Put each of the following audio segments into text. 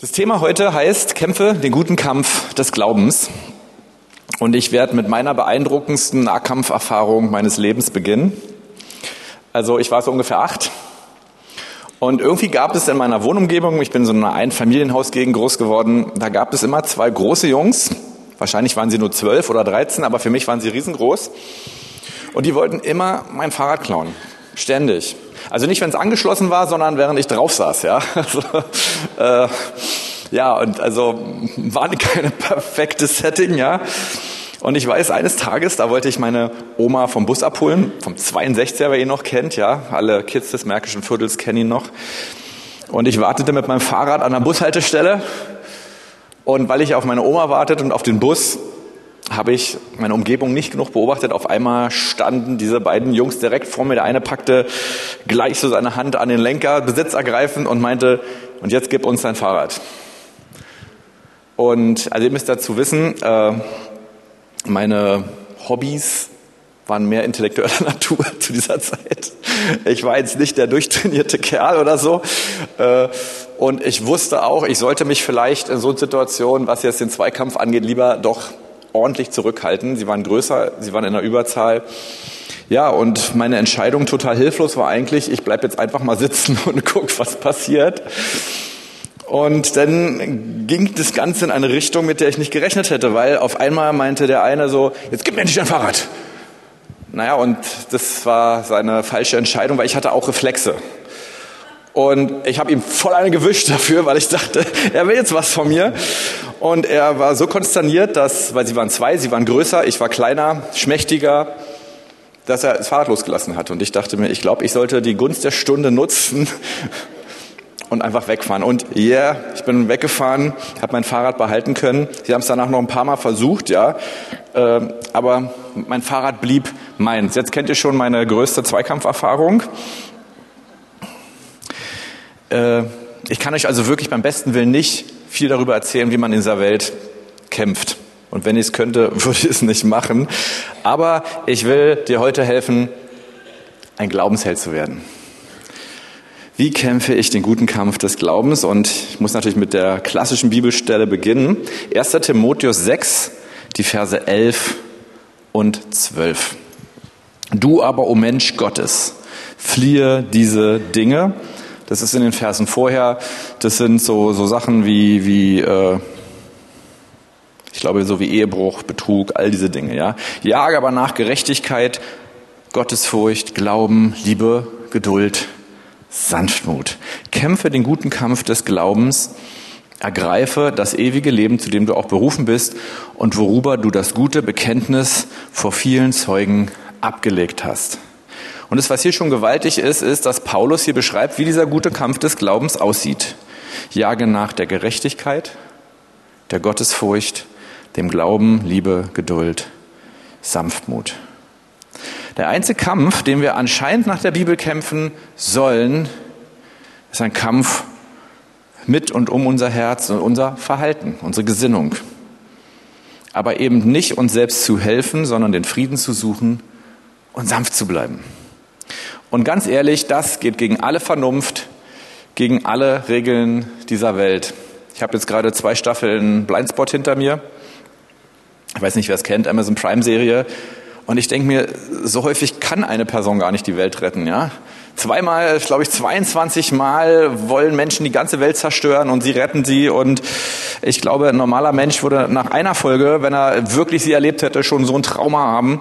Das Thema heute heißt Kämpfe den guten Kampf des Glaubens. Und ich werde mit meiner beeindruckendsten Nahkampferfahrung meines Lebens beginnen. Also ich war so ungefähr acht. Und irgendwie gab es in meiner Wohnumgebung, ich bin so in einer Einfamilienhausgegend groß geworden, da gab es immer zwei große Jungs. Wahrscheinlich waren sie nur zwölf oder dreizehn, aber für mich waren sie riesengroß. Und die wollten immer mein Fahrrad klauen. Ständig. Also nicht, wenn es angeschlossen war, sondern während ich drauf saß, ja. Also, äh, ja, und also war keine perfekte Setting, ja. Und ich weiß, eines Tages, da wollte ich meine Oma vom Bus abholen, vom 62er, wer ihn noch kennt, ja. Alle Kids des Märkischen Viertels kennen ihn noch. Und ich wartete mit meinem Fahrrad an der Bushaltestelle. Und weil ich auf meine Oma wartete und auf den Bus, habe ich meine Umgebung nicht genug beobachtet. Auf einmal standen diese beiden Jungs direkt vor mir. Der eine packte gleich so seine Hand an den Lenker, Besitz ergreifend und meinte, und jetzt gib uns dein Fahrrad. Und also ihr müsst dazu wissen, äh, meine Hobbys waren mehr intellektueller Natur zu dieser Zeit. Ich war jetzt nicht der durchtrainierte Kerl oder so. Äh, und ich wusste auch, ich sollte mich vielleicht in so Situationen, was jetzt den Zweikampf angeht, lieber doch ordentlich zurückhalten. Sie waren größer, sie waren in der Überzahl. Ja, und meine Entscheidung total hilflos war eigentlich, ich bleib jetzt einfach mal sitzen und guck, was passiert. Und dann ging das Ganze in eine Richtung, mit der ich nicht gerechnet hätte, weil auf einmal meinte der eine so, jetzt gib mir endlich dein Fahrrad. Naja, und das war seine falsche Entscheidung, weil ich hatte auch Reflexe. Und ich habe ihm voll eine gewischt dafür, weil ich dachte, er will jetzt was von mir. Und er war so konsterniert, dass, weil sie waren zwei, sie waren größer, ich war kleiner, schmächtiger, dass er das Fahrrad losgelassen hat. Und ich dachte mir, ich glaube, ich sollte die Gunst der Stunde nutzen und einfach wegfahren. Und yeah, ich bin weggefahren, habe mein Fahrrad behalten können. Sie haben es danach noch ein paar Mal versucht, ja, äh, aber mein Fahrrad blieb meins. Jetzt kennt ihr schon meine größte Zweikampferfahrung. Äh, ich kann euch also wirklich beim besten Willen nicht viel darüber erzählen, wie man in dieser Welt kämpft. Und wenn ich es könnte, würde ich es nicht machen. Aber ich will dir heute helfen, ein Glaubensheld zu werden. Wie kämpfe ich den guten Kampf des Glaubens? Und ich muss natürlich mit der klassischen Bibelstelle beginnen. 1. Timotheus 6, die Verse 11 und 12. Du aber, o oh Mensch Gottes, fliehe diese Dinge das ist in den Versen vorher. Das sind so, so Sachen wie, wie äh, ich glaube, so wie Ehebruch, Betrug, all diese Dinge. Ja? Jage aber nach Gerechtigkeit, Gottesfurcht, Glauben, Liebe, Geduld, Sanftmut. Kämpfe den guten Kampf des Glaubens, ergreife das ewige Leben, zu dem du auch berufen bist und worüber du das gute Bekenntnis vor vielen Zeugen abgelegt hast. Und das, was hier schon gewaltig ist, ist, dass Paulus hier beschreibt, wie dieser gute Kampf des Glaubens aussieht. Jage nach der Gerechtigkeit, der Gottesfurcht, dem Glauben, Liebe, Geduld, Sanftmut. Der einzige Kampf, den wir anscheinend nach der Bibel kämpfen sollen, ist ein Kampf mit und um unser Herz und unser Verhalten, unsere Gesinnung. Aber eben nicht uns selbst zu helfen, sondern den Frieden zu suchen und sanft zu bleiben. Und ganz ehrlich, das geht gegen alle Vernunft, gegen alle Regeln dieser Welt. Ich habe jetzt gerade zwei Staffeln Blindspot hinter mir. Ich weiß nicht, wer es kennt, Amazon Prime Serie. Und ich denke mir, so häufig kann eine Person gar nicht die Welt retten, ja? Zweimal, glaube ich, 22 Mal wollen Menschen die ganze Welt zerstören und sie retten sie. Und ich glaube, ein normaler Mensch würde nach einer Folge, wenn er wirklich sie erlebt hätte, schon so ein Trauma haben,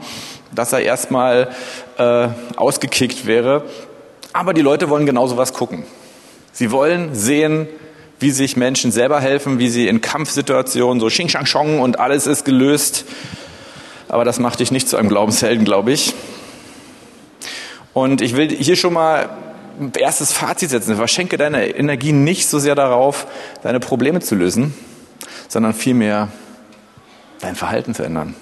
dass er erstmal äh, ausgekickt wäre. Aber die Leute wollen genauso was gucken. Sie wollen sehen, wie sich Menschen selber helfen, wie sie in Kampfsituationen so Xing Shang Chong und alles ist gelöst. Aber das macht dich nicht zu einem Glaubenshelden, glaube ich. Und ich will hier schon mal ein erstes Fazit setzen. Verschenke deine Energie nicht so sehr darauf, deine Probleme zu lösen, sondern vielmehr dein Verhalten zu ändern.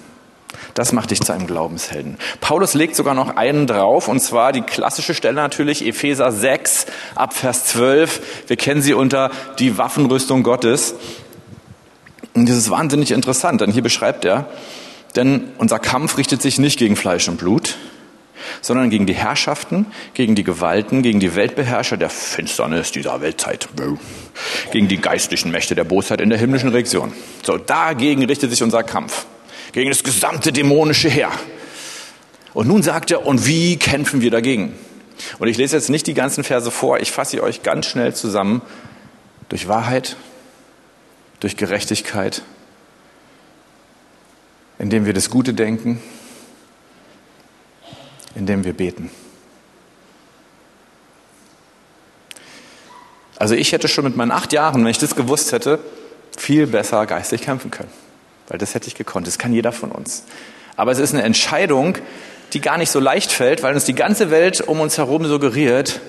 Das macht dich zu einem Glaubenshelden. Paulus legt sogar noch einen drauf, und zwar die klassische Stelle natürlich, Epheser 6 ab Vers 12. Wir kennen sie unter die Waffenrüstung Gottes. Und das ist wahnsinnig interessant, denn hier beschreibt er, denn unser Kampf richtet sich nicht gegen Fleisch und Blut, sondern gegen die Herrschaften, gegen die Gewalten, gegen die Weltbeherrscher der Finsternis dieser Weltzeit, gegen die geistlichen Mächte der Bosheit in der himmlischen Region. So, dagegen richtet sich unser Kampf, gegen das gesamte dämonische Heer. Und nun sagt er, und wie kämpfen wir dagegen? Und ich lese jetzt nicht die ganzen Verse vor, ich fasse sie euch ganz schnell zusammen. Durch Wahrheit, durch Gerechtigkeit, indem wir das Gute denken, indem wir beten. Also ich hätte schon mit meinen acht Jahren, wenn ich das gewusst hätte, viel besser geistlich kämpfen können. Weil das hätte ich gekonnt. Das kann jeder von uns. Aber es ist eine Entscheidung, die gar nicht so leicht fällt, weil uns die ganze Welt um uns herum suggeriert,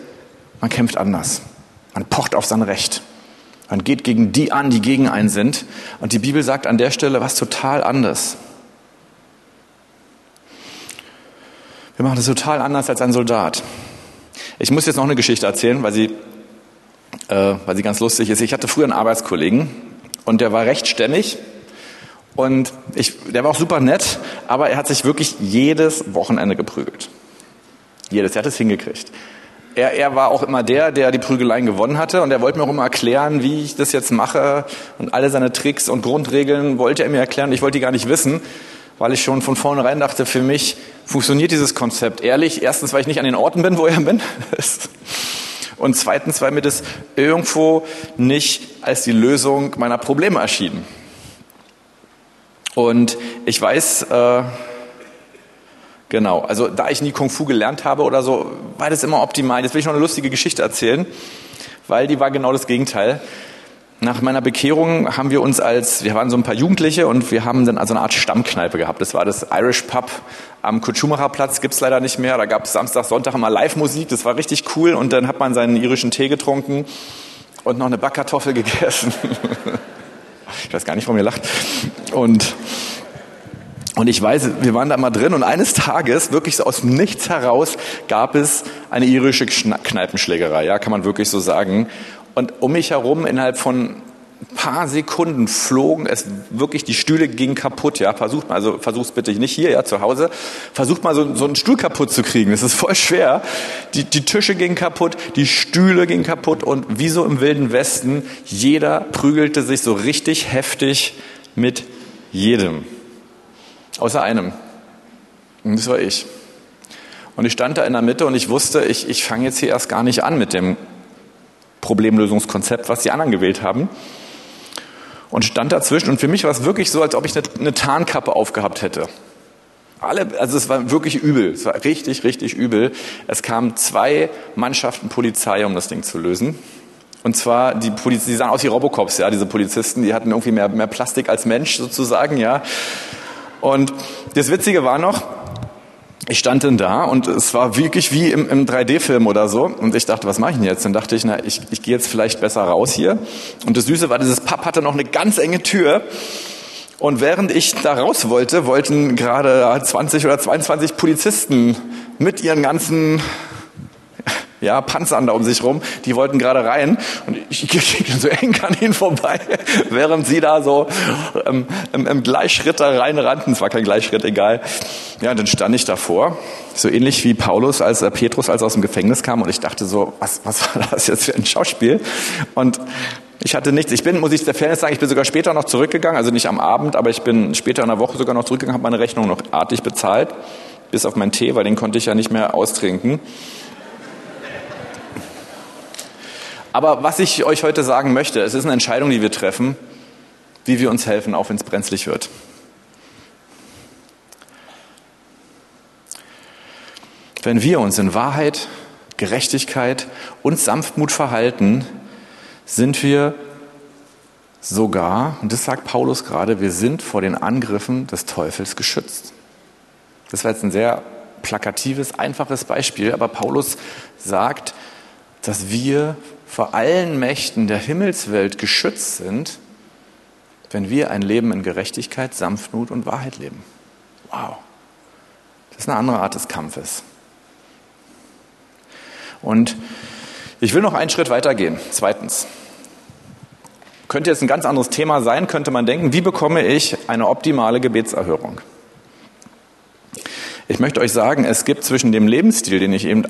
man kämpft anders. Man pocht auf sein Recht. Man geht gegen die an, die gegen einen sind. Und die Bibel sagt an der Stelle was total anderes. Wir machen das total anders als ein Soldat. Ich muss jetzt noch eine Geschichte erzählen, weil sie, äh, weil sie ganz lustig ist. Ich hatte früher einen Arbeitskollegen und der war recht stämmig und ich, der war auch super nett, aber er hat sich wirklich jedes Wochenende geprügelt. Jedes, er hat es hingekriegt. Er, er war auch immer der, der die Prügeleien gewonnen hatte und er wollte mir auch immer erklären, wie ich das jetzt mache und alle seine Tricks und Grundregeln wollte er mir erklären. Ich wollte die gar nicht wissen weil ich schon von vornherein dachte, für mich funktioniert dieses Konzept ehrlich. Erstens, weil ich nicht an den Orten bin, wo er bin. Und zweitens, weil mir das irgendwo nicht als die Lösung meiner Probleme erschien. Und ich weiß, äh, genau, also da ich nie Kung Fu gelernt habe oder so, war das immer optimal. Jetzt will ich noch eine lustige Geschichte erzählen, weil die war genau das Gegenteil. Nach meiner Bekehrung haben wir uns als, wir waren so ein paar Jugendliche und wir haben dann also eine Art Stammkneipe gehabt. Das war das Irish Pub am Kutschumacher Platz, gibt's leider nicht mehr. Da gab es Samstag, Sonntag immer Live-Musik, das war richtig cool und dann hat man seinen irischen Tee getrunken und noch eine Backkartoffel gegessen. Ich weiß gar nicht, warum ihr lacht. Und und ich weiß, wir waren da mal drin und eines Tages, wirklich so aus dem Nichts heraus, gab es eine irische Kneipenschlägerei, ja, kann man wirklich so sagen. Und um mich herum innerhalb von paar Sekunden flogen es wirklich, die Stühle gingen kaputt, ja. Versucht mal, also versuch's bitte nicht hier, ja, zu Hause. Versucht mal so, so einen Stuhl kaputt zu kriegen. Das ist voll schwer. Die, die Tische gingen kaputt, die Stühle gingen kaputt und wie so im Wilden Westen, jeder prügelte sich so richtig heftig mit jedem. Außer einem. Und das war ich. Und ich stand da in der Mitte und ich wusste, ich, ich fange jetzt hier erst gar nicht an mit dem Problemlösungskonzept, was die anderen gewählt haben. Und stand dazwischen. Und für mich war es wirklich so, als ob ich eine, eine Tarnkappe aufgehabt hätte. Alle, also es war wirklich übel. Es war richtig, richtig übel. Es kamen zwei Mannschaften Polizei, um das Ding zu lösen. Und zwar die Polizei, die sahen aus wie Robocops, ja, diese Polizisten, die hatten irgendwie mehr, mehr Plastik als Mensch sozusagen, ja. Und das Witzige war noch, ich stand dann da und es war wirklich wie im, im 3D-Film oder so. Und ich dachte, was mache ich denn jetzt? Dann dachte ich, na, ich, ich gehe jetzt vielleicht besser raus hier. Und das Süße war, dieses Pub hatte noch eine ganz enge Tür. Und während ich da raus wollte, wollten gerade 20 oder 22 Polizisten mit ihren ganzen ja, Panzern da um sich rum, die wollten gerade rein und ich ging so eng an ihnen vorbei, während sie da so ähm, im, im Gleichschritt da reinrannten. Es war kein Gleichschritt, egal. Ja, und dann stand ich davor, so ähnlich wie Paulus, als äh, Petrus, als er aus dem Gefängnis kam und ich dachte so, was, was war das jetzt für ein Schauspiel? Und ich hatte nichts. Ich bin, muss ich der Fairness sagen, ich bin sogar später noch zurückgegangen, also nicht am Abend, aber ich bin später in der Woche sogar noch zurückgegangen, habe meine Rechnung noch artig bezahlt, bis auf meinen Tee, weil den konnte ich ja nicht mehr austrinken. Aber was ich euch heute sagen möchte, es ist eine Entscheidung, die wir treffen, wie wir uns helfen, auch wenn es brenzlig wird. Wenn wir uns in Wahrheit, Gerechtigkeit und Sanftmut verhalten, sind wir sogar, und das sagt Paulus gerade, wir sind vor den Angriffen des Teufels geschützt. Das war jetzt ein sehr plakatives, einfaches Beispiel, aber Paulus sagt, dass wir vor allen Mächten der Himmelswelt geschützt sind, wenn wir ein Leben in Gerechtigkeit, Sanftmut und Wahrheit leben. Wow. Das ist eine andere Art des Kampfes. Und ich will noch einen Schritt weiter gehen. Zweitens. Könnte jetzt ein ganz anderes Thema sein, könnte man denken, wie bekomme ich eine optimale Gebetserhörung? Ich möchte euch sagen, es gibt zwischen dem Lebensstil, den ich eben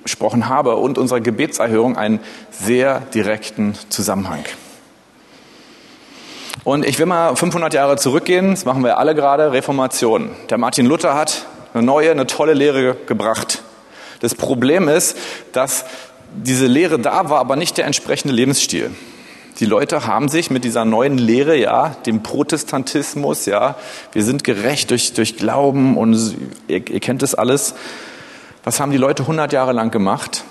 angesprochen habe, und unserer Gebetserhörung einen sehr direkten Zusammenhang. Und ich will mal 500 Jahre zurückgehen, das machen wir alle gerade, Reformation. Der Martin Luther hat eine neue, eine tolle Lehre gebracht. Das Problem ist, dass diese Lehre da war, aber nicht der entsprechende Lebensstil. Die Leute haben sich mit dieser neuen Lehre, ja, dem Protestantismus, ja, wir sind gerecht durch, durch Glauben und ihr, ihr kennt das alles. Was haben die Leute 100 Jahre lang gemacht?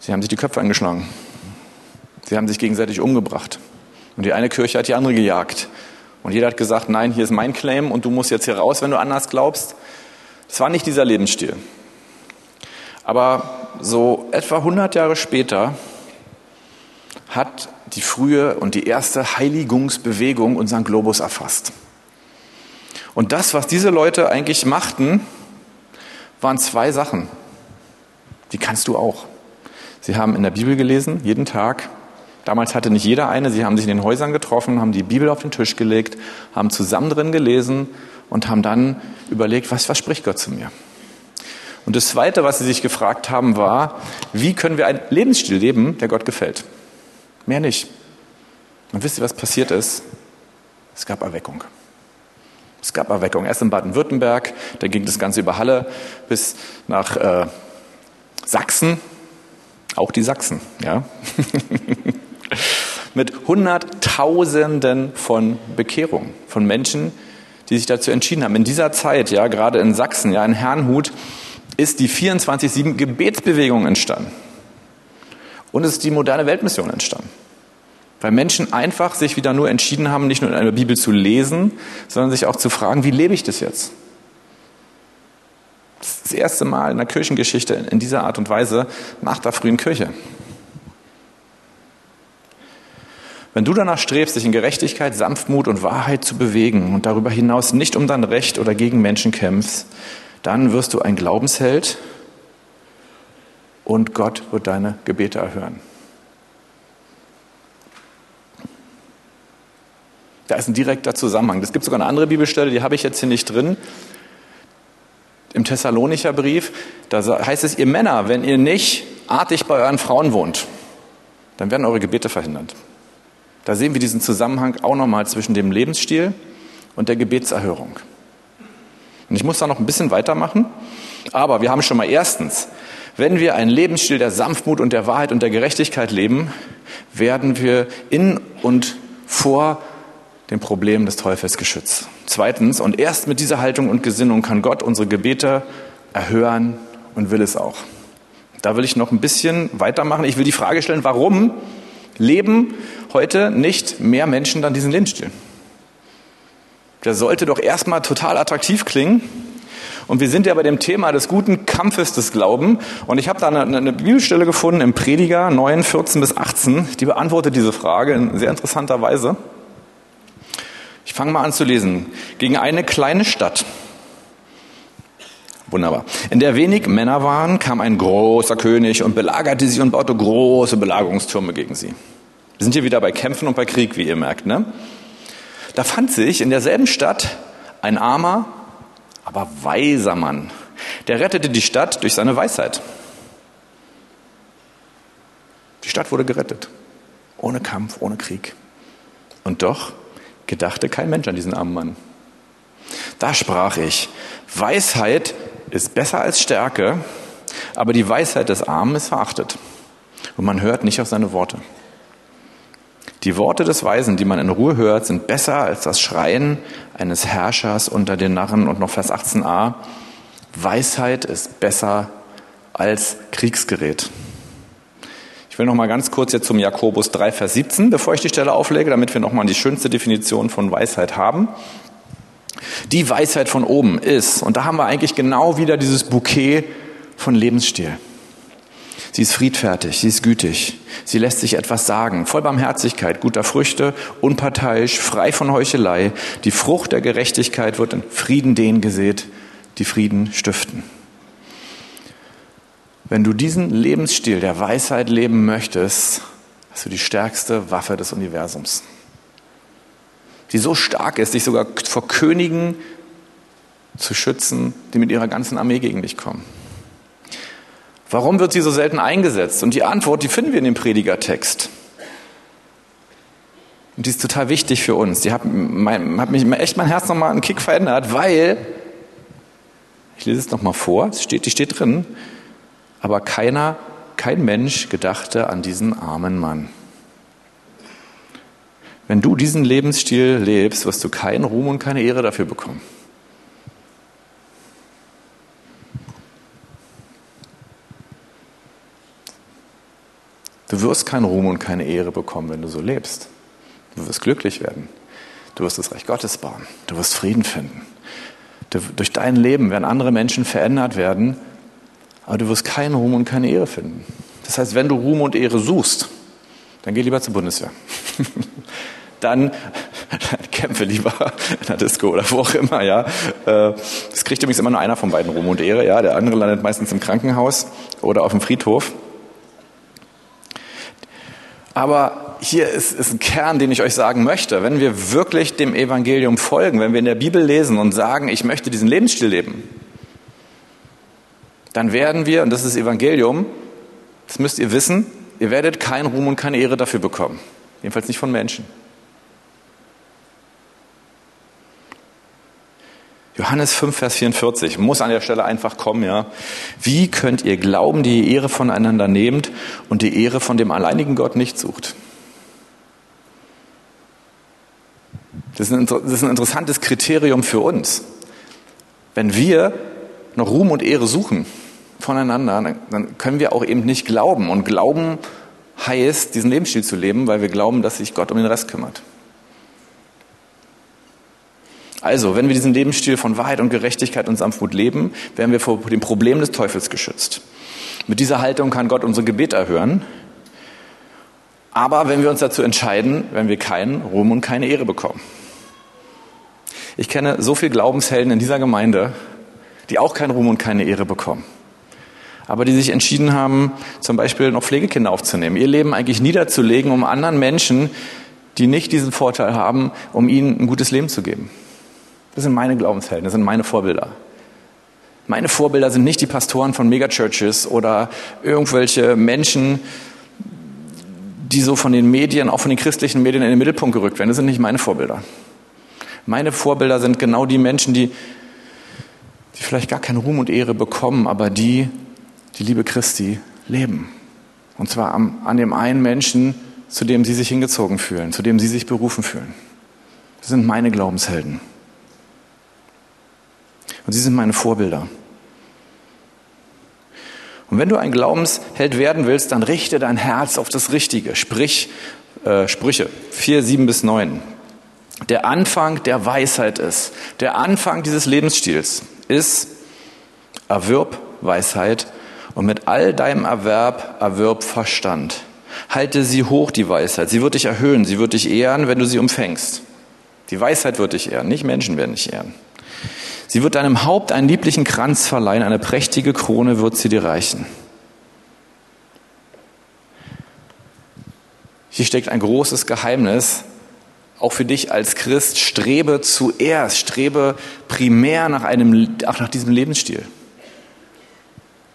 Sie haben sich die Köpfe angeschlagen. Sie haben sich gegenseitig umgebracht. Und die eine Kirche hat die andere gejagt. Und jeder hat gesagt, nein, hier ist mein Claim und du musst jetzt hier raus, wenn du anders glaubst. Das war nicht dieser Lebensstil. Aber so etwa 100 Jahre später hat die frühe und die erste Heiligungsbewegung unseren Globus erfasst. Und das, was diese Leute eigentlich machten, waren zwei Sachen. Die kannst du auch. Sie haben in der Bibel gelesen, jeden Tag. Damals hatte nicht jeder eine. Sie haben sich in den Häusern getroffen, haben die Bibel auf den Tisch gelegt, haben zusammen drin gelesen und haben dann überlegt, was verspricht Gott zu mir? Und das Zweite, was sie sich gefragt haben, war, wie können wir einen Lebensstil leben, der Gott gefällt? Mehr nicht. Und wisst ihr, was passiert ist? Es gab Erweckung. Es gab Erweckung. Erst in Baden-Württemberg, da ging das Ganze über Halle bis nach äh, Sachsen. Auch die Sachsen, ja. Mit Hunderttausenden von Bekehrungen, von Menschen, die sich dazu entschieden haben. In dieser Zeit, ja, gerade in Sachsen, ja, in Herrnhut, ist die 24-7 Gebetsbewegung entstanden. Und es ist die moderne Weltmission entstanden. Weil Menschen einfach sich wieder nur entschieden haben, nicht nur in einer Bibel zu lesen, sondern sich auch zu fragen, wie lebe ich das jetzt? Das ist das erste Mal in der Kirchengeschichte in dieser Art und Weise nach der frühen Kirche. Wenn du danach strebst, dich in Gerechtigkeit, Sanftmut und Wahrheit zu bewegen und darüber hinaus nicht um dein Recht oder gegen Menschen kämpfst, dann wirst du ein Glaubensheld und Gott wird deine Gebete erhören. Da ist ein direkter Zusammenhang. Es gibt sogar eine andere Bibelstelle, die habe ich jetzt hier nicht drin. Im Thessalonicher Brief, da heißt es, ihr Männer, wenn ihr nicht artig bei euren Frauen wohnt, dann werden eure Gebete verhindert. Da sehen wir diesen Zusammenhang auch nochmal zwischen dem Lebensstil und der Gebetserhörung. Und ich muss da noch ein bisschen weitermachen. Aber wir haben schon mal erstens, wenn wir einen Lebensstil der Sanftmut und der Wahrheit und der Gerechtigkeit leben, werden wir in und vor dem Problem des Teufels geschützt. Zweitens, und erst mit dieser Haltung und Gesinnung kann Gott unsere Gebete erhören und will es auch. Da will ich noch ein bisschen weitermachen. Ich will die Frage stellen, warum leben heute nicht mehr Menschen dann diesen Lebensstil? Der sollte doch erstmal total attraktiv klingen. Und wir sind ja bei dem Thema des guten Kampfes des Glauben. Und ich habe da eine, eine Bibelstelle gefunden im Prediger 9, 14 bis 18, die beantwortet diese Frage in sehr interessanter Weise. Ich fange mal an zu lesen. Gegen eine kleine Stadt. Wunderbar. In der wenig Männer waren, kam ein großer König und belagerte sie und baute große Belagerungstürme gegen sie. Wir sind hier wieder bei Kämpfen und bei Krieg, wie ihr merkt, ne? Da fand sich in derselben Stadt ein armer, aber weiser Mann. Der rettete die Stadt durch seine Weisheit. Die Stadt wurde gerettet. Ohne Kampf, ohne Krieg. Und doch gedachte kein Mensch an diesen armen Mann. Da sprach ich, Weisheit ist besser als Stärke, aber die Weisheit des Armen ist verachtet. Und man hört nicht auf seine Worte. Die Worte des Weisen, die man in Ruhe hört, sind besser als das Schreien eines Herrschers unter den Narren. Und noch Vers 18a. Weisheit ist besser als Kriegsgerät. Ich will noch mal ganz kurz jetzt zum Jakobus 3, Vers 17, bevor ich die Stelle auflege, damit wir noch mal die schönste Definition von Weisheit haben. Die Weisheit von oben ist, und da haben wir eigentlich genau wieder dieses Bouquet von Lebensstil. Sie ist friedfertig, sie ist gütig, sie lässt sich etwas sagen, voll Barmherzigkeit, guter Früchte, unparteiisch, frei von Heuchelei. Die Frucht der Gerechtigkeit wird in Frieden denen gesät, die Frieden stiften. Wenn du diesen Lebensstil der Weisheit leben möchtest, hast du die stärkste Waffe des Universums, die so stark ist, dich sogar vor Königen zu schützen, die mit ihrer ganzen Armee gegen dich kommen. Warum wird sie so selten eingesetzt? Und die Antwort, die finden wir in dem Predigertext. Und die ist total wichtig für uns. Die hat, mein, hat mich echt mein Herz nochmal einen Kick verändert, weil, ich lese es nochmal vor, steht, die steht drin, aber keiner, kein Mensch gedachte an diesen armen Mann. Wenn du diesen Lebensstil lebst, wirst du keinen Ruhm und keine Ehre dafür bekommen. Du wirst keinen Ruhm und keine Ehre bekommen, wenn du so lebst. Du wirst glücklich werden. Du wirst das Reich Gottes bauen. Du wirst Frieden finden. Du, durch dein Leben werden andere Menschen verändert werden, aber du wirst keinen Ruhm und keine Ehre finden. Das heißt, wenn du Ruhm und Ehre suchst, dann geh lieber zur Bundeswehr. dann kämpfe lieber in der Disco oder wo auch immer, ja. Äh, das kriegt übrigens immer nur einer von beiden Ruhm und Ehre, ja. Der andere landet meistens im Krankenhaus oder auf dem Friedhof. Aber hier ist, ist ein Kern, den ich euch sagen möchte. Wenn wir wirklich dem Evangelium folgen, wenn wir in der Bibel lesen und sagen, ich möchte diesen Lebensstil leben, dann werden wir, und das ist Evangelium, das müsst ihr wissen, ihr werdet keinen Ruhm und keine Ehre dafür bekommen. Jedenfalls nicht von Menschen. Johannes 5, Vers 44, muss an der Stelle einfach kommen, ja. Wie könnt ihr glauben, die Ehre voneinander nehmt und die Ehre von dem alleinigen Gott nicht sucht? Das ist ein interessantes Kriterium für uns. Wenn wir noch Ruhm und Ehre suchen voneinander, dann können wir auch eben nicht glauben. Und Glauben heißt, diesen Lebensstil zu leben, weil wir glauben, dass sich Gott um den Rest kümmert. Also, wenn wir diesen Lebensstil von Wahrheit und Gerechtigkeit und Sanftmut leben, werden wir vor dem Problem des Teufels geschützt. Mit dieser Haltung kann Gott unser Gebet erhören. Aber wenn wir uns dazu entscheiden, werden wir keinen Ruhm und keine Ehre bekommen. Ich kenne so viele Glaubenshelden in dieser Gemeinde, die auch keinen Ruhm und keine Ehre bekommen. Aber die sich entschieden haben, zum Beispiel noch Pflegekinder aufzunehmen, ihr Leben eigentlich niederzulegen, um anderen Menschen, die nicht diesen Vorteil haben, um ihnen ein gutes Leben zu geben. Das sind meine Glaubenshelden, das sind meine Vorbilder. Meine Vorbilder sind nicht die Pastoren von Megachurches oder irgendwelche Menschen, die so von den Medien, auch von den christlichen Medien in den Mittelpunkt gerückt werden. Das sind nicht meine Vorbilder. Meine Vorbilder sind genau die Menschen, die, die vielleicht gar keinen Ruhm und Ehre bekommen, aber die die Liebe Christi leben. Und zwar am, an dem einen Menschen, zu dem sie sich hingezogen fühlen, zu dem sie sich berufen fühlen. Das sind meine Glaubenshelden. Und sie sind meine Vorbilder. Und wenn du ein Glaubensheld werden willst, dann richte dein Herz auf das Richtige. Sprich, äh, Sprüche 4, 7 bis 9. Der Anfang der Weisheit ist, der Anfang dieses Lebensstils ist, erwirb Weisheit und mit all deinem Erwerb erwirb Verstand. Halte sie hoch, die Weisheit. Sie wird dich erhöhen, sie wird dich ehren, wenn du sie umfängst. Die Weisheit wird dich ehren, nicht Menschen werden dich ehren. Sie wird deinem Haupt einen lieblichen Kranz verleihen, eine prächtige Krone wird sie dir reichen. Hier steckt ein großes Geheimnis, auch für dich als Christ. Strebe zuerst, strebe primär nach, einem, nach diesem Lebensstil.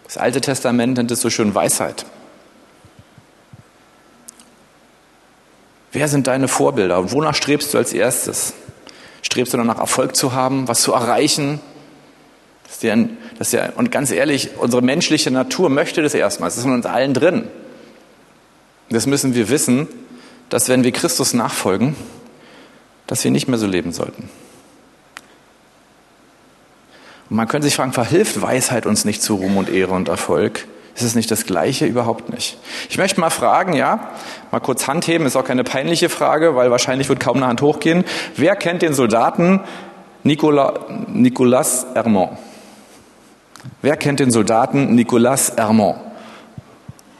Das Alte Testament nennt es so schön Weisheit. Wer sind deine Vorbilder? Wonach strebst du als erstes? Strebst du danach, Erfolg zu haben, was zu erreichen? Das ja, das ja, und ganz ehrlich, unsere menschliche Natur möchte das erstmal. Es ist in uns allen drin. Das müssen wir wissen, dass wenn wir Christus nachfolgen, dass wir nicht mehr so leben sollten. Und man könnte sich fragen, verhilft Weisheit uns nicht zu Ruhm und Ehre und Erfolg? Ist es nicht das Gleiche? Überhaupt nicht. Ich möchte mal fragen, ja, mal kurz Hand heben, ist auch keine peinliche Frage, weil wahrscheinlich wird kaum eine Hand hochgehen. Wer kennt den Soldaten Nicola, Nicolas Hermont? Wer kennt den Soldaten Nicolas Hermont?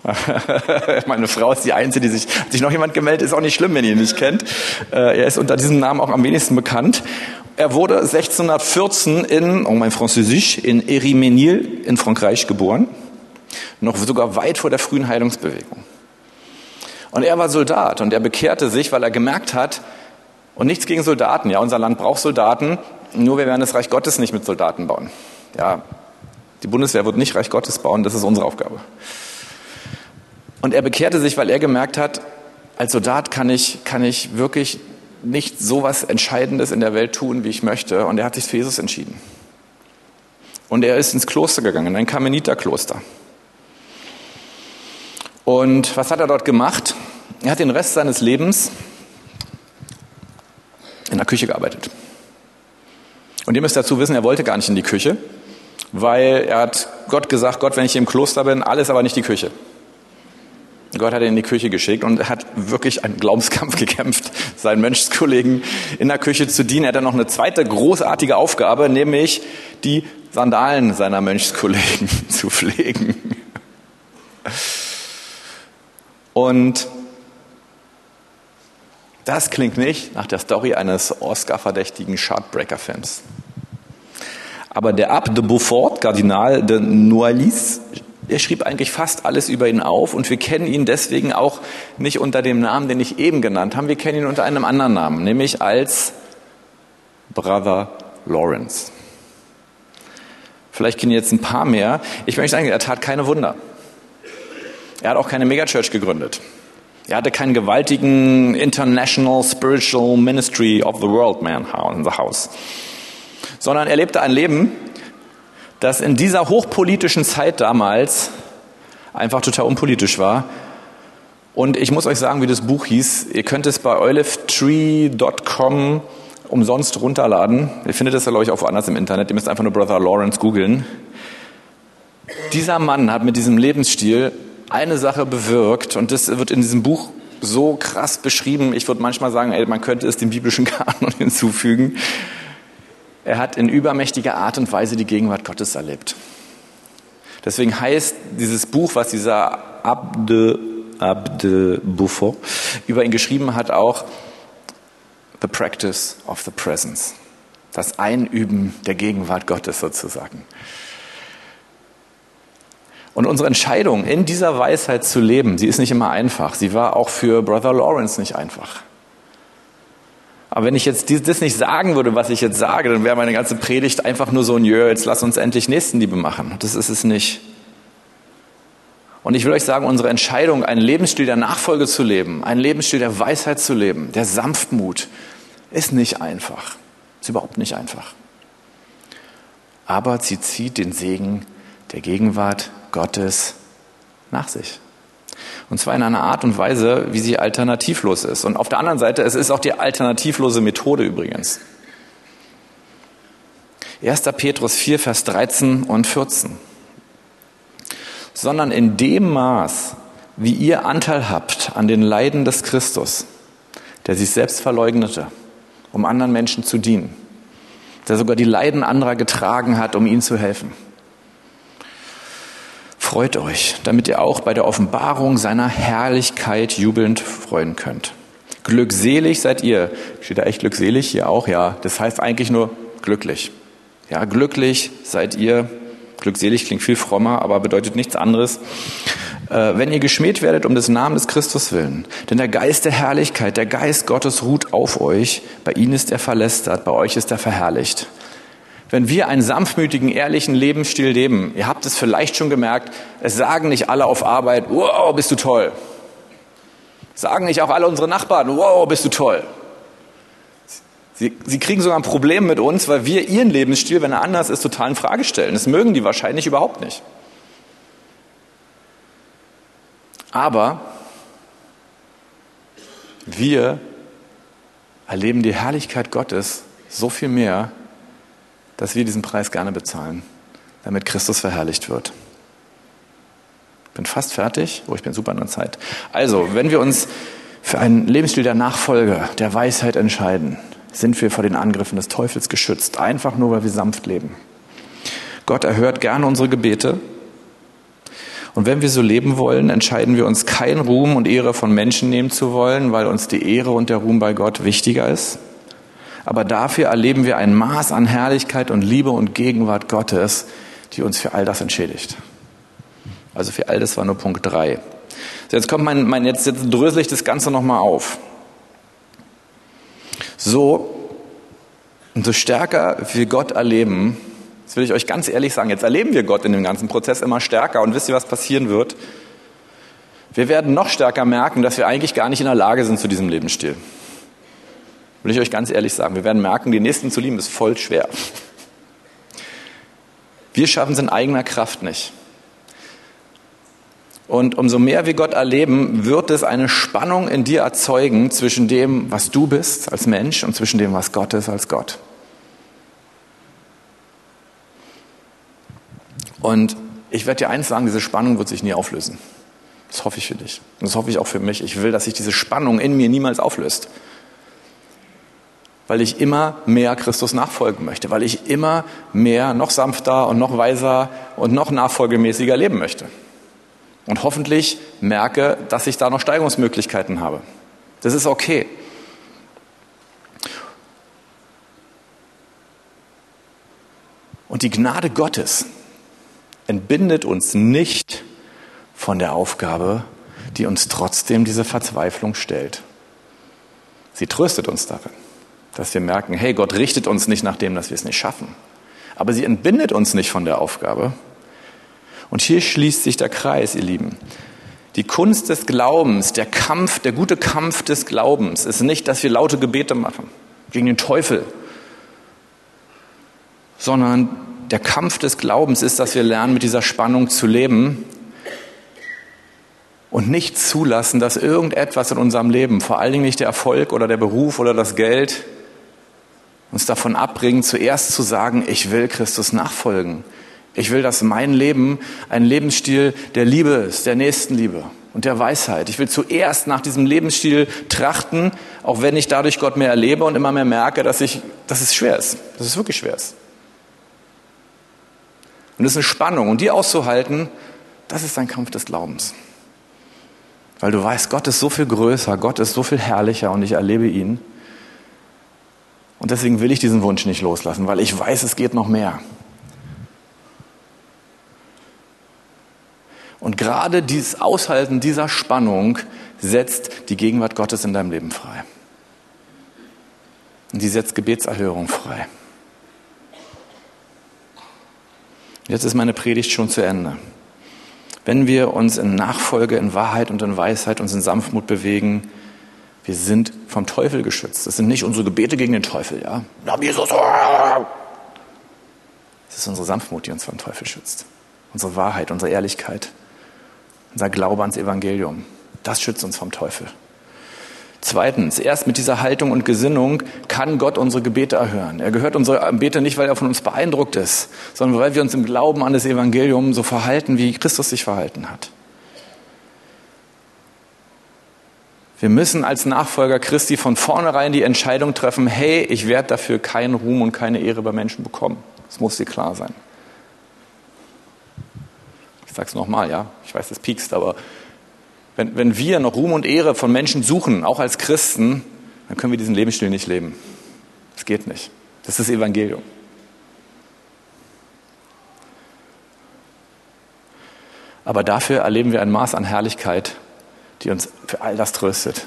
Meine Frau ist die Einzige, die sich, hat sich noch jemand gemeldet, ist auch nicht schlimm, wenn ihr ihn nicht kennt. Äh, er ist unter diesem Namen auch am wenigsten bekannt. Er wurde 1614 in, oh mein Französisch, in Erimenil in Frankreich geboren noch sogar weit vor der frühen Heilungsbewegung. Und er war Soldat und er bekehrte sich, weil er gemerkt hat, Und nichts gegen Soldaten. Ja, unser Land braucht Soldaten. Nur wir werden das Reich Gottes nicht mit Soldaten bauen. Ja, die Bundeswehr wird nicht Reich Gottes bauen. Das ist unsere Aufgabe. Und er bekehrte sich, weil er gemerkt hat, als Soldat kann ich, kann ich wirklich nicht so was Entscheidendes in der Welt tun, wie ich möchte. Und er hat sich für Jesus entschieden. Und er ist ins Kloster gegangen, in ein Karmeliterkloster. Und was hat er dort gemacht? Er hat den Rest seines Lebens in der Küche gearbeitet. Und ihr müsst dazu wissen, er wollte gar nicht in die Küche, weil er hat Gott gesagt, Gott, wenn ich im Kloster bin, alles aber nicht die Küche. Gott hat ihn in die Küche geschickt und hat wirklich einen Glaubenskampf gekämpft, seinen Mönchskollegen in der Küche zu dienen. Er hat dann noch eine zweite großartige Aufgabe, nämlich die Sandalen seiner Mönchskollegen zu pflegen. Und das klingt nicht nach der Story eines Oscar-verdächtigen Chartbreaker-Films. Aber der Abt de Beaufort, Kardinal de Noailles, er schrieb eigentlich fast alles über ihn auf und wir kennen ihn deswegen auch nicht unter dem Namen, den ich eben genannt habe. Wir kennen ihn unter einem anderen Namen, nämlich als Brother Lawrence. Vielleicht kennen jetzt ein paar mehr. Ich möchte sagen, er tat keine Wunder. Er hat auch keine Megachurch gegründet. Er hatte keinen gewaltigen International Spiritual Ministry of the World Man in the House. Sondern er lebte ein Leben, das in dieser hochpolitischen Zeit damals einfach total unpolitisch war. Und ich muss euch sagen, wie das Buch hieß. Ihr könnt es bei olivetree.com umsonst runterladen. Ihr findet es, glaube ich, auch woanders im Internet. Ihr müsst einfach nur Brother Lawrence googeln. Dieser Mann hat mit diesem Lebensstil eine Sache bewirkt und das wird in diesem Buch so krass beschrieben. Ich würde manchmal sagen, ey, man könnte es dem biblischen Kanon hinzufügen. Er hat in übermächtiger Art und Weise die Gegenwart Gottes erlebt. Deswegen heißt dieses Buch, was dieser Abde, Abde Buffo über ihn geschrieben hat, auch The Practice of the Presence. Das Einüben der Gegenwart Gottes sozusagen. Und unsere Entscheidung, in dieser Weisheit zu leben, sie ist nicht immer einfach. Sie war auch für Brother Lawrence nicht einfach. Aber wenn ich jetzt das nicht sagen würde, was ich jetzt sage, dann wäre meine ganze Predigt einfach nur so ein Jö, jetzt lass uns endlich Nächstenliebe machen. Das ist es nicht. Und ich will euch sagen, unsere Entscheidung, einen Lebensstil der Nachfolge zu leben, einen Lebensstil der Weisheit zu leben, der Sanftmut, ist nicht einfach. Ist überhaupt nicht einfach. Aber sie zieht den Segen der Gegenwart Gottes nach sich. Und zwar in einer Art und Weise, wie sie alternativlos ist. Und auf der anderen Seite, es ist auch die alternativlose Methode übrigens. 1. Petrus 4, Vers 13 und 14. Sondern in dem Maß, wie ihr Anteil habt an den Leiden des Christus, der sich selbst verleugnete, um anderen Menschen zu dienen, der sogar die Leiden anderer getragen hat, um ihnen zu helfen Freut euch, damit ihr auch bei der Offenbarung seiner Herrlichkeit jubelnd freuen könnt. Glückselig seid ihr. Steht da echt glückselig? Hier auch, ja. Das heißt eigentlich nur glücklich. Ja, glücklich seid ihr. Glückselig klingt viel frommer, aber bedeutet nichts anderes. Äh, wenn ihr geschmäht werdet um des Namens Christus willen. Denn der Geist der Herrlichkeit, der Geist Gottes ruht auf euch. Bei ihnen ist er verlästert, bei euch ist er verherrlicht wenn wir einen sanftmütigen, ehrlichen Lebensstil leben, ihr habt es vielleicht schon gemerkt, es sagen nicht alle auf Arbeit, wow, bist du toll. Sagen nicht auch alle unsere Nachbarn, wow, bist du toll. Sie, sie kriegen sogar ein Problem mit uns, weil wir ihren Lebensstil, wenn er anders ist, total in Frage stellen. Das mögen die wahrscheinlich überhaupt nicht. Aber wir erleben die Herrlichkeit Gottes so viel mehr, dass wir diesen Preis gerne bezahlen, damit Christus verherrlicht wird. Ich bin fast fertig. Oh, ich bin super in der Zeit. Also, wenn wir uns für einen Lebensstil der Nachfolge, der Weisheit entscheiden, sind wir vor den Angriffen des Teufels geschützt, einfach nur, weil wir sanft leben. Gott erhört gerne unsere Gebete. Und wenn wir so leben wollen, entscheiden wir uns, kein Ruhm und Ehre von Menschen nehmen zu wollen, weil uns die Ehre und der Ruhm bei Gott wichtiger ist aber dafür erleben wir ein Maß an Herrlichkeit und Liebe und Gegenwart Gottes, die uns für all das entschädigt. Also für all das war nur Punkt drei. So, jetzt kommt mein, mein jetzt, jetzt drösel ich das Ganze nochmal auf. So, umso stärker wir Gott erleben, das will ich euch ganz ehrlich sagen, jetzt erleben wir Gott in dem ganzen Prozess immer stärker und wisst ihr, was passieren wird? Wir werden noch stärker merken, dass wir eigentlich gar nicht in der Lage sind zu diesem Lebensstil. Will ich euch ganz ehrlich sagen. Wir werden merken, die Nächsten zu lieben ist voll schwer. Wir schaffen es in eigener Kraft nicht. Und umso mehr wir Gott erleben, wird es eine Spannung in dir erzeugen zwischen dem, was du bist als Mensch und zwischen dem, was Gott ist als Gott. Und ich werde dir eins sagen, diese Spannung wird sich nie auflösen. Das hoffe ich für dich. Und das hoffe ich auch für mich. Ich will, dass sich diese Spannung in mir niemals auflöst. Weil ich immer mehr Christus nachfolgen möchte, weil ich immer mehr, noch sanfter und noch weiser und noch nachfolgemäßiger leben möchte und hoffentlich merke, dass ich da noch Steigerungsmöglichkeiten habe. Das ist okay. Und die Gnade Gottes entbindet uns nicht von der Aufgabe, die uns trotzdem diese Verzweiflung stellt. Sie tröstet uns darin, dass wir merken, hey, Gott richtet uns nicht nach dem, dass wir es nicht schaffen. Aber sie entbindet uns nicht von der Aufgabe, und hier schließt sich der Kreis, ihr Lieben. Die Kunst des Glaubens, der Kampf, der gute Kampf des Glaubens ist nicht, dass wir laute Gebete machen gegen den Teufel, sondern der Kampf des Glaubens ist, dass wir lernen, mit dieser Spannung zu leben und nicht zulassen, dass irgendetwas in unserem Leben, vor allen Dingen nicht der Erfolg oder der Beruf oder das Geld, uns davon abbringen, zuerst zu sagen, ich will Christus nachfolgen. Ich will, dass mein Leben ein Lebensstil der Liebe ist, der Nächstenliebe und der Weisheit. Ich will zuerst nach diesem Lebensstil trachten, auch wenn ich dadurch Gott mehr erlebe und immer mehr merke, dass, ich, dass es schwer ist, dass es wirklich schwer ist. Und das ist eine Spannung. Und die auszuhalten, das ist ein Kampf des Glaubens. Weil du weißt, Gott ist so viel größer, Gott ist so viel herrlicher und ich erlebe ihn. Und deswegen will ich diesen Wunsch nicht loslassen, weil ich weiß, es geht noch mehr. Und gerade dieses Aushalten dieser Spannung setzt die Gegenwart Gottes in deinem Leben frei. Und die setzt Gebetserhörung frei. Jetzt ist meine Predigt schon zu Ende. Wenn wir uns in Nachfolge, in Wahrheit und in Weisheit, uns in Sanftmut bewegen, wir sind vom Teufel geschützt. Das sind nicht unsere Gebete gegen den Teufel, ja. Jesus. Es ist unsere Sanftmut, die uns vom Teufel schützt. Unsere Wahrheit, unsere Ehrlichkeit. Unser Glaube ans Evangelium. Das schützt uns vom Teufel. Zweitens, erst mit dieser Haltung und Gesinnung kann Gott unsere Gebete erhören. Er gehört unsere Gebete nicht, weil er von uns beeindruckt ist, sondern weil wir uns im Glauben an das Evangelium so verhalten, wie Christus sich verhalten hat. Wir müssen als Nachfolger Christi von vornherein die Entscheidung treffen, hey, ich werde dafür keinen Ruhm und keine Ehre bei Menschen bekommen. Das muss dir klar sein sage es nochmal, ja, ich weiß, das piekst, aber wenn, wenn wir noch Ruhm und Ehre von Menschen suchen, auch als Christen, dann können wir diesen Lebensstil nicht leben. Das geht nicht. Das ist das Evangelium. Aber dafür erleben wir ein Maß an Herrlichkeit, die uns für all das tröstet.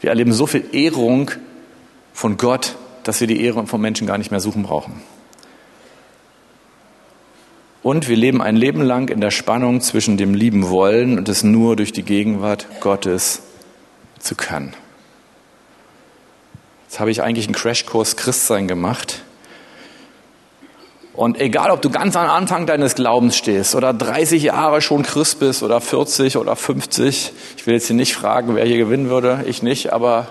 Wir erleben so viel Ehrung von Gott, dass wir die Ehre von Menschen gar nicht mehr suchen brauchen. Und wir leben ein Leben lang in der Spannung zwischen dem lieben Wollen und es nur durch die Gegenwart Gottes zu können. Jetzt habe ich eigentlich einen Crashkurs Christsein gemacht. Und egal, ob du ganz am Anfang deines Glaubens stehst oder 30 Jahre schon Christ bist oder 40 oder 50, ich will jetzt hier nicht fragen, wer hier gewinnen würde, ich nicht, aber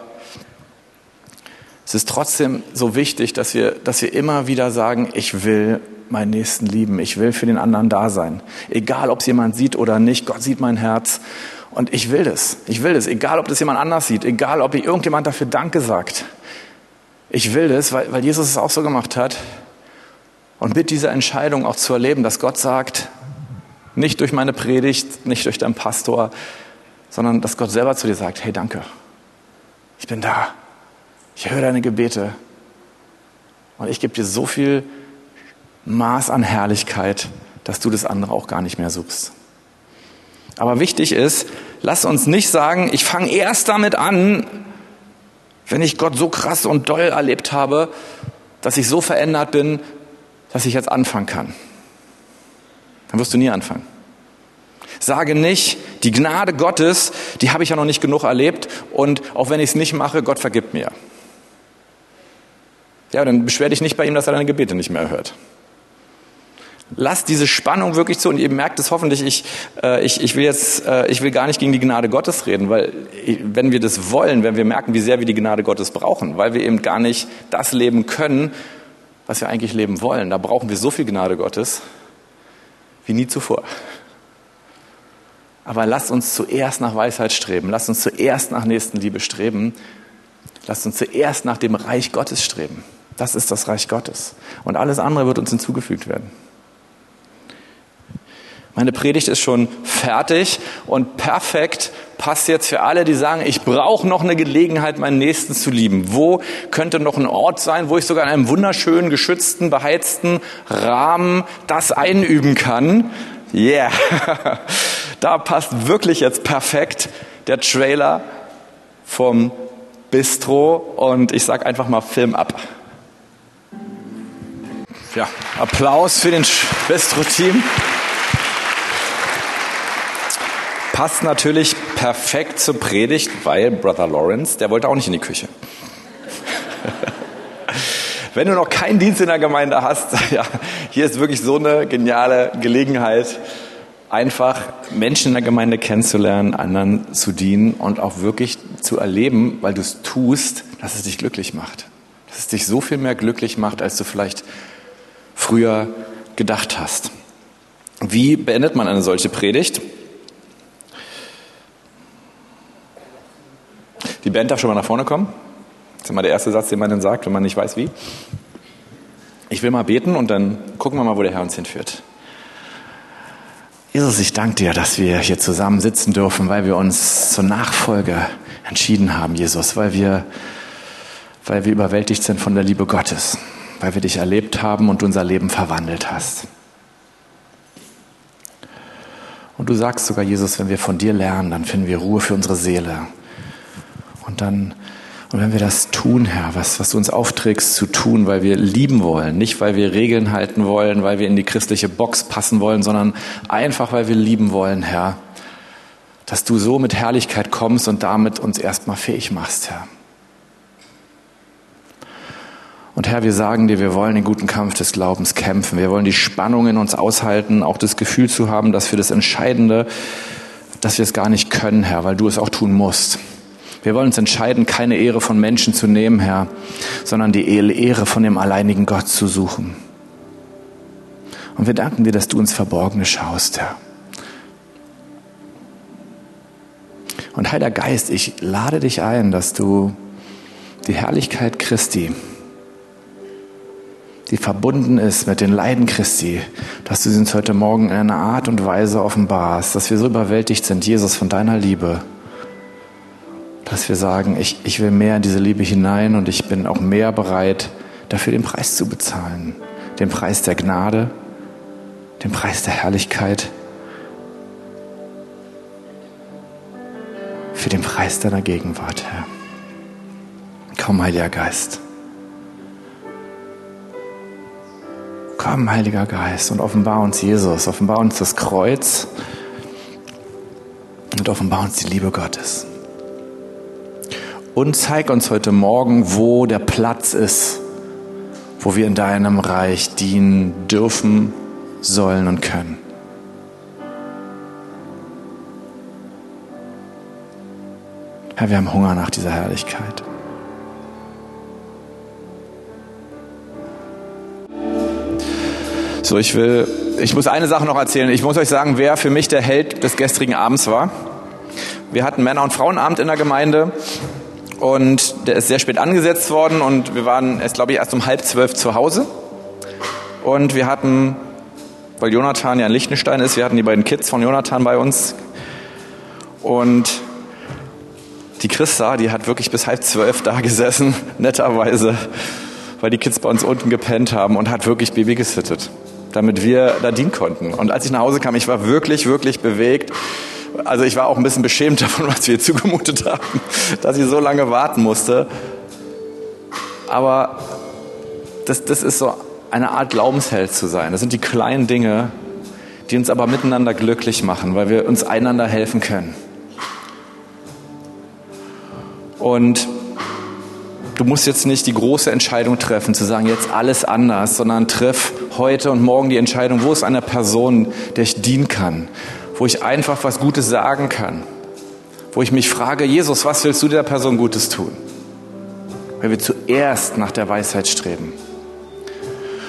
es ist trotzdem so wichtig, dass wir, dass wir immer wieder sagen, ich will meinen Nächsten lieben. Ich will für den anderen da sein. Egal, ob es jemand sieht oder nicht. Gott sieht mein Herz. Und ich will das. Ich will das. Egal, ob das jemand anders sieht. Egal, ob irgendjemand dafür Danke sagt. Ich will das, weil, weil Jesus es auch so gemacht hat. Und mit dieser Entscheidung auch zu erleben, dass Gott sagt, nicht durch meine Predigt, nicht durch deinen Pastor, sondern dass Gott selber zu dir sagt, hey, danke. Ich bin da. Ich höre deine Gebete. Und ich gebe dir so viel Maß an Herrlichkeit, dass du das andere auch gar nicht mehr suchst. Aber wichtig ist, lass uns nicht sagen, ich fange erst damit an, Wenn ich Gott so krass und doll erlebt habe, dass ich so verändert bin, dass ich jetzt anfangen kann. Dann wirst du nie anfangen. Sage nicht, die Gnade Gottes, die habe ich ja noch nicht genug erlebt und auch wenn ich es nicht mache, Gott vergibt mir. Ja, dann beschwer dich nicht bei ihm, dass er deine Gebete nicht mehr hört. Lass diese Spannung wirklich zu und ihr merkt es hoffentlich, ich, äh, ich, ich will jetzt, äh, ich will gar nicht gegen die Gnade Gottes reden, weil wenn wir das wollen, wenn wir merken, wie sehr wir die Gnade Gottes brauchen, weil wir eben gar nicht das leben können, was wir eigentlich leben wollen, da brauchen wir so viel Gnade Gottes wie nie zuvor. Aber lasst uns zuerst nach Weisheit streben, lasst uns zuerst nach Nächstenliebe streben, lasst uns zuerst nach dem Reich Gottes streben. Das ist das Reich Gottes. Und alles andere wird uns hinzugefügt werden. Meine Predigt ist schon fertig und perfekt passt jetzt für alle, die sagen, ich brauche noch eine Gelegenheit, meinen Nächsten zu lieben. Wo könnte noch ein Ort sein, wo ich sogar in einem wunderschönen, geschützten, beheizten Rahmen das einüben kann? Yeah, da passt wirklich jetzt perfekt der Trailer vom Bistro und ich sage einfach mal Film ab. Ja, Applaus für den Bistro-Team. passt natürlich perfekt zur Predigt, weil Brother Lawrence, der wollte auch nicht in die Küche. Wenn du noch keinen Dienst in der Gemeinde hast, ja, hier ist wirklich so eine geniale Gelegenheit, einfach Menschen in der Gemeinde kennenzulernen, anderen zu dienen und auch wirklich zu erleben, weil du es tust, dass es dich glücklich macht. Dass es dich so viel mehr glücklich macht, als du vielleicht früher gedacht hast. Wie beendet man eine solche Predigt? Die Band darf schon mal nach vorne kommen. Das ist immer der erste Satz, den man dann sagt, wenn man nicht weiß wie. Ich will mal beten und dann gucken wir mal, wo der Herr uns hinführt. Jesus, ich danke dir, dass wir hier zusammen sitzen dürfen, weil wir uns zur Nachfolge entschieden haben, Jesus, weil wir, weil wir überwältigt sind von der Liebe Gottes, weil wir dich erlebt haben und unser Leben verwandelt hast. Und du sagst sogar, Jesus, wenn wir von dir lernen, dann finden wir Ruhe für unsere Seele. Und dann, und wenn wir das tun, Herr, was, was du uns aufträgst zu tun, weil wir lieben wollen, nicht weil wir Regeln halten wollen, weil wir in die christliche Box passen wollen, sondern einfach, weil wir lieben wollen, Herr, dass du so mit Herrlichkeit kommst und damit uns erstmal fähig machst, Herr. Und Herr, wir sagen dir, wir wollen den guten Kampf des Glaubens kämpfen. Wir wollen die Spannung in uns aushalten, auch das Gefühl zu haben, dass wir das Entscheidende, dass wir es gar nicht können, Herr, weil du es auch tun musst. Wir wollen uns entscheiden, keine Ehre von Menschen zu nehmen, Herr, sondern die Ehre von dem alleinigen Gott zu suchen. Und wir danken dir, dass du uns Verborgene schaust, Herr. Und Heiliger Geist, ich lade dich ein, dass du die Herrlichkeit Christi, die verbunden ist mit den Leiden Christi, dass du sie uns heute Morgen in einer Art und Weise offenbarst, dass wir so überwältigt sind, Jesus, von deiner Liebe, dass wir sagen, ich, ich will mehr in diese Liebe hinein und ich bin auch mehr bereit, dafür den Preis zu bezahlen. Den Preis der Gnade, den Preis der Herrlichkeit, für den Preis deiner Gegenwart, Herr. Komm, Heiliger Geist. Komm, Heiliger Geist, und offenbar uns Jesus, offenbar uns das Kreuz und offenbar uns die Liebe Gottes und zeig uns heute Morgen, wo der Platz ist, wo wir in deinem Reich dienen dürfen, sollen und können. Herr, wir haben Hunger nach dieser Herrlichkeit. So, ich will, ich muss eine Sache noch erzählen. Ich muss euch sagen, wer für mich der Held des gestrigen Abends war. Wir hatten Männer- und Frauenabend in der Gemeinde und der ist sehr spät angesetzt worden und wir waren erst, glaube ich, erst um halb zwölf zu Hause. Und wir hatten, weil Jonathan ja in Liechtenstein ist, wir hatten die beiden Kids von Jonathan bei uns. Und die Christa, die hat wirklich bis halb zwölf da gesessen, netterweise, weil die Kids bei uns unten gepennt haben und hat wirklich Baby gesittet, damit wir da dienen konnten. Und als ich nach Hause kam, ich war wirklich, wirklich bewegt also ich war auch ein bisschen beschämt davon, was wir ihr zugemutet haben, dass sie so lange warten musste. Aber das, das ist so eine Art Glaubensheld zu sein. Das sind die kleinen Dinge, die uns aber miteinander glücklich machen, weil wir uns einander helfen können. Und du musst jetzt nicht die große Entscheidung treffen, zu sagen, jetzt alles anders, sondern triff heute und morgen die Entscheidung, wo ist eine Person, der ich dienen kann, wo ich einfach was Gutes sagen kann, wo ich mich frage, Jesus, was willst du der Person Gutes tun? Weil wir zuerst nach der Weisheit streben.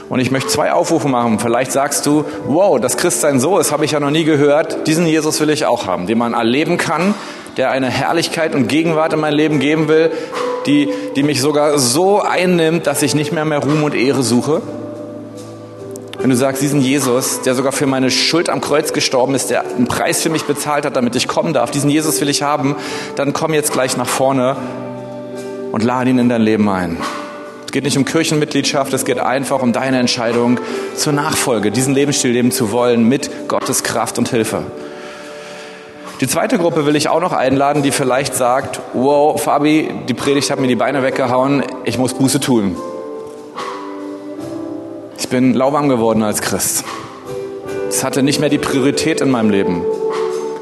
Und ich möchte zwei Aufrufe machen. Vielleicht sagst du, wow, das Christsein so ist, habe ich ja noch nie gehört. Diesen Jesus will ich auch haben, den man erleben kann, der eine Herrlichkeit und Gegenwart in mein Leben geben will, die, die mich sogar so einnimmt, dass ich nicht mehr mehr Ruhm und Ehre suche. Wenn du sagst, diesen Jesus, der sogar für meine Schuld am Kreuz gestorben ist, der einen Preis für mich bezahlt hat, damit ich kommen darf, diesen Jesus will ich haben, dann komm jetzt gleich nach vorne und lade ihn in dein Leben ein. Es geht nicht um Kirchenmitgliedschaft, es geht einfach um deine Entscheidung zur Nachfolge, diesen Lebensstil leben zu wollen mit Gottes Kraft und Hilfe. Die zweite Gruppe will ich auch noch einladen, die vielleicht sagt, wow, Fabi, die Predigt hat mir die Beine weggehauen, ich muss Buße tun. Bin lauwarm geworden als Christ. Es hatte nicht mehr die Priorität in meinem Leben.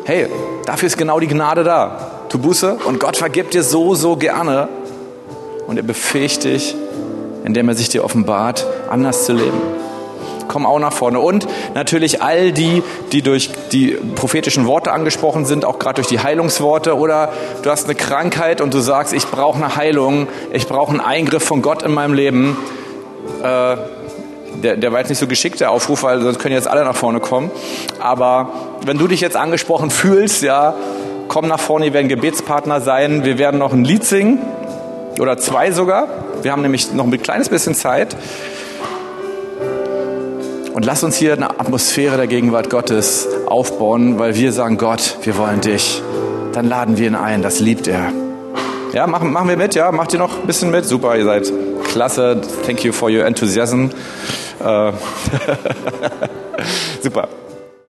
Hey, dafür ist genau die Gnade da. Tu Buße und Gott vergibt dir so, so gerne. Und er befähigt dich, indem er sich dir offenbart, anders zu leben. Komm auch nach vorne. Und natürlich all die, die durch die prophetischen Worte angesprochen sind, auch gerade durch die Heilungsworte. Oder du hast eine Krankheit und du sagst, ich brauche eine Heilung, ich brauche einen Eingriff von Gott in meinem Leben. Äh, der, der war jetzt nicht so geschickt, der Aufruf, weil sonst können jetzt alle nach vorne kommen. Aber wenn du dich jetzt angesprochen fühlst, ja, komm nach vorne, wir werden Gebetspartner sein. Wir werden noch ein Lied singen oder zwei sogar. Wir haben nämlich noch ein kleines bisschen Zeit. Und lass uns hier eine Atmosphäre der Gegenwart Gottes aufbauen, weil wir sagen, Gott, wir wollen dich. Dann laden wir ihn ein, das liebt er. Ja, machen, machen wir mit, ja? Macht ihr noch ein bisschen mit? Super, ihr seid klasse. Thank you for your enthusiasm. Äh, super.